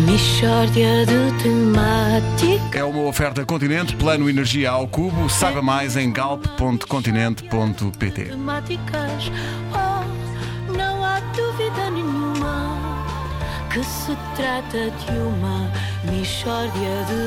Mishória de temáticas. É uma oferta Continente, plano energia ao cubo. Saiba mais em galp.continente.pt. Temáticas. Oh, não há dúvida nenhuma que se trata de uma Mishória de.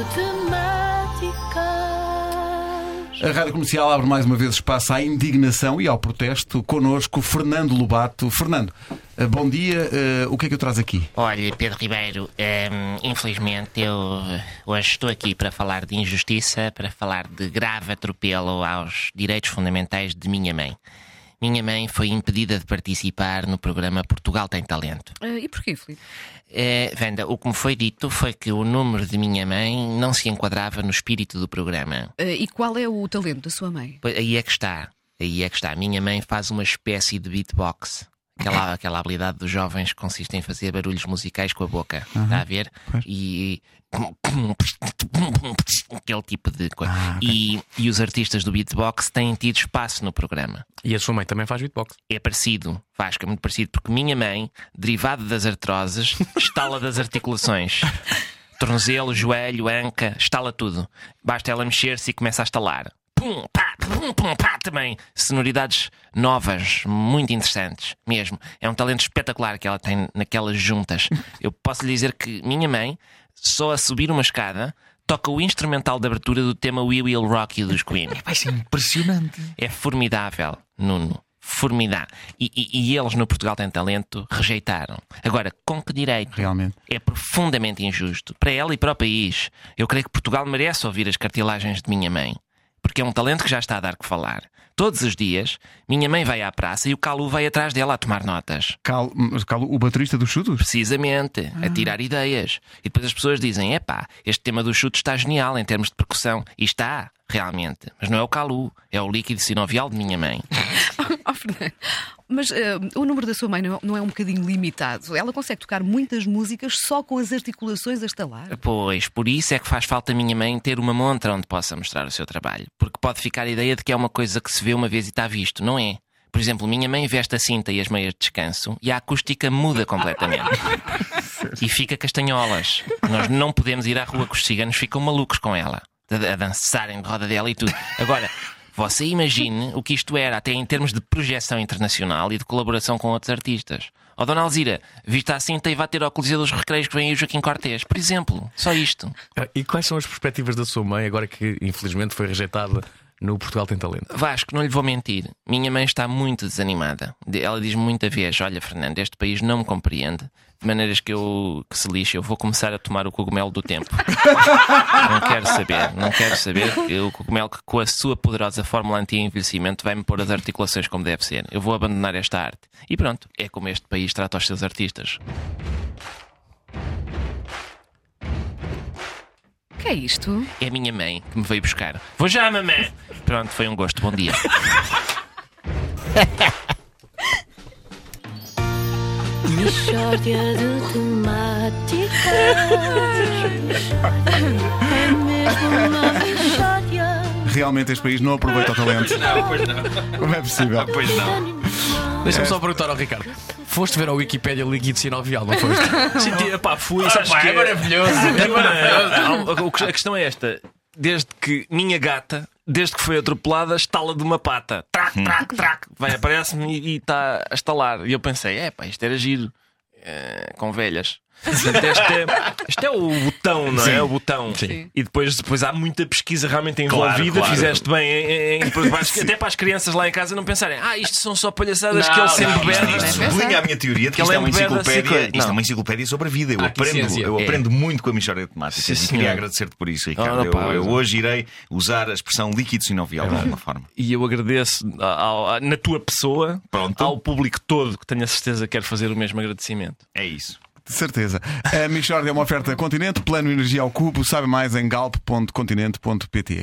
A Rádio Comercial abre mais uma vez espaço à indignação e ao protesto. Connosco, Fernando Lobato. Fernando, eh, bom dia. Eh, O que é que eu traz aqui? Olha, Pedro Ribeiro, hum, infelizmente eu eh, hoje estou aqui para falar de injustiça, para falar de grave atropelo aos direitos fundamentais de minha mãe. Minha mãe foi impedida de participar no programa Portugal Tem Talento. Ah, e porquê, Filipe? Wanda, o que me foi dito foi que o número de minha mãe não se enquadrava no espírito do programa. Ah, e qual é o talento da sua mãe? Pois, Aí é que está. Aí é que está. Minha mãe faz uma espécie de beatbox. Aquela, aquela habilidade dos jovens que consiste em fazer barulhos musicais com a boca. Está a ver? E. Aquele tipo de coisa. e, e os artistas do beatbox têm tido espaço no programa. E a sua mãe também faz beatbox. É parecido, Vasco, é muito parecido, porque minha mãe, derivado das artroses, estala das articulações. Tornozelo, joelho, anca, estala tudo. Basta ela mexer-se e começa a estalar. Pum, pá, pum, pum, pá, também. Sonoridades novas, muito interessantes, mesmo. É um talento espetacular que ela tem naquelas juntas. Eu posso lhe dizer que minha mãe, só a subir uma escada, toca o instrumental de abertura do tema We Will Rock You dos Queen. Vai ser impressionante. É formidável, Nuno. Formidável. E, e- e eles no Portugal Tem Talento rejeitaram. Agora, com que direito? Realmente. É profundamente injusto. Para ela e para o país. Eu creio que Portugal merece ouvir as cartilagens de minha mãe. Porque é um talento que já está a dar que falar. Todos os dias, minha mãe vai à praça e o Calu vai atrás dela a tomar notas. Cal, mas Cal, o baterista dos chutos? Precisamente, a tirar ideias. E depois as pessoas dizem: epá, este tema do chute está genial em termos de percussão. E está, realmente. Mas não é o Calu, é o líquido sinovial de minha mãe. Oh, Fernando. Mas ah, o número da sua mãe não, não é um bocadinho limitado? Ela consegue tocar muitas músicas só com as articulações a estalar? Pois, por isso é que faz falta a minha mãe ter uma montra onde possa mostrar o seu trabalho. Porque pode ficar a ideia de que é uma coisa que se vê uma vez e está visto. Não é. Por exemplo, minha mãe veste a cinta e as meias de descanso e a acústica muda completamente. e fica castanholas. Nós não podemos ir à rua que os ciganos ficam malucos com ela. A dançarem de roda dela e tudo. Agora, você imagine o que isto era, até em termos de projeção internacional e de colaboração com outros artistas. Ó Dona Alzira, vista a cinta e vá ter ao Coliseu dos Recreios que vem aí o Joaquim Cortês. Por exemplo, só isto. Ah, E quais são as perspectivas da sua mãe agora que infelizmente foi rejeitada no Portugal Tem Talento? Vasco, não lhe vou mentir. Minha mãe está muito desanimada. De- Ela diz-me muita vez: Olha, Fernando, este país não me compreende. De maneiras que eu que se lixe, eu vou começar a tomar o cogumelo do tempo. não quero saber, não quero saber. que O cogumelo que, com a sua poderosa fórmula anti-envelhecimento, vai-me pôr as articulações como deve ser. Eu vou abandonar esta arte. E pronto, é como este país trata os seus artistas. Que é isto? É a minha mãe que me veio buscar. Vou já, mamãe! Pronto, foi um gosto. Bom dia. Mishória de temáticas. É mesmo uma mishória. Realmente este país não aproveita o talento. Não, pois não. Como é possível? Pois não. Deixa-me só perguntar ao Ricardo: foste ver ao Wikipedia líquido sinovial, não foste? Sim, pá, fui. sabes pá, que é maravilhoso, é maravilhoso. A questão é esta: desde que minha gata, desde que foi atropelada, estala de uma pata. Trac, trac, trac. Vai, aparece-me e está a estalar. E eu pensei: é pá, isto era giro. eh, com velhas. Portanto, este, é, este é o botão, não é? O botão. Sim. E depois, depois há muita pesquisa realmente envolvida. claro. Fizeste bem em, em- até para as crianças lá em casa não pensarem, ah, isto são só palhaçadas que ele sempre Isto, bebe. isto sublinha a minha teoria de que Que isto é uma enciclopédia. Isto é não. uma enciclopédia sobre a vida. Eu Ah, aprendo, eu É. aprendo muito com a Michórdia de Temáticas Sim, e queria agradecer-te por isso, Ricardo. Ora, eu, pá, eu eu- hoje irei usar a expressão líquido sinovial de alguma forma. E eu agradeço ao- ao- na tua pessoa Pronto. ao público todo que tenho a certeza que quer fazer o mesmo agradecimento. É isso. De certeza. A Michórdia é uma oferta Continente, plano energia ao cubo. Sabe mais em galp.continente.pt.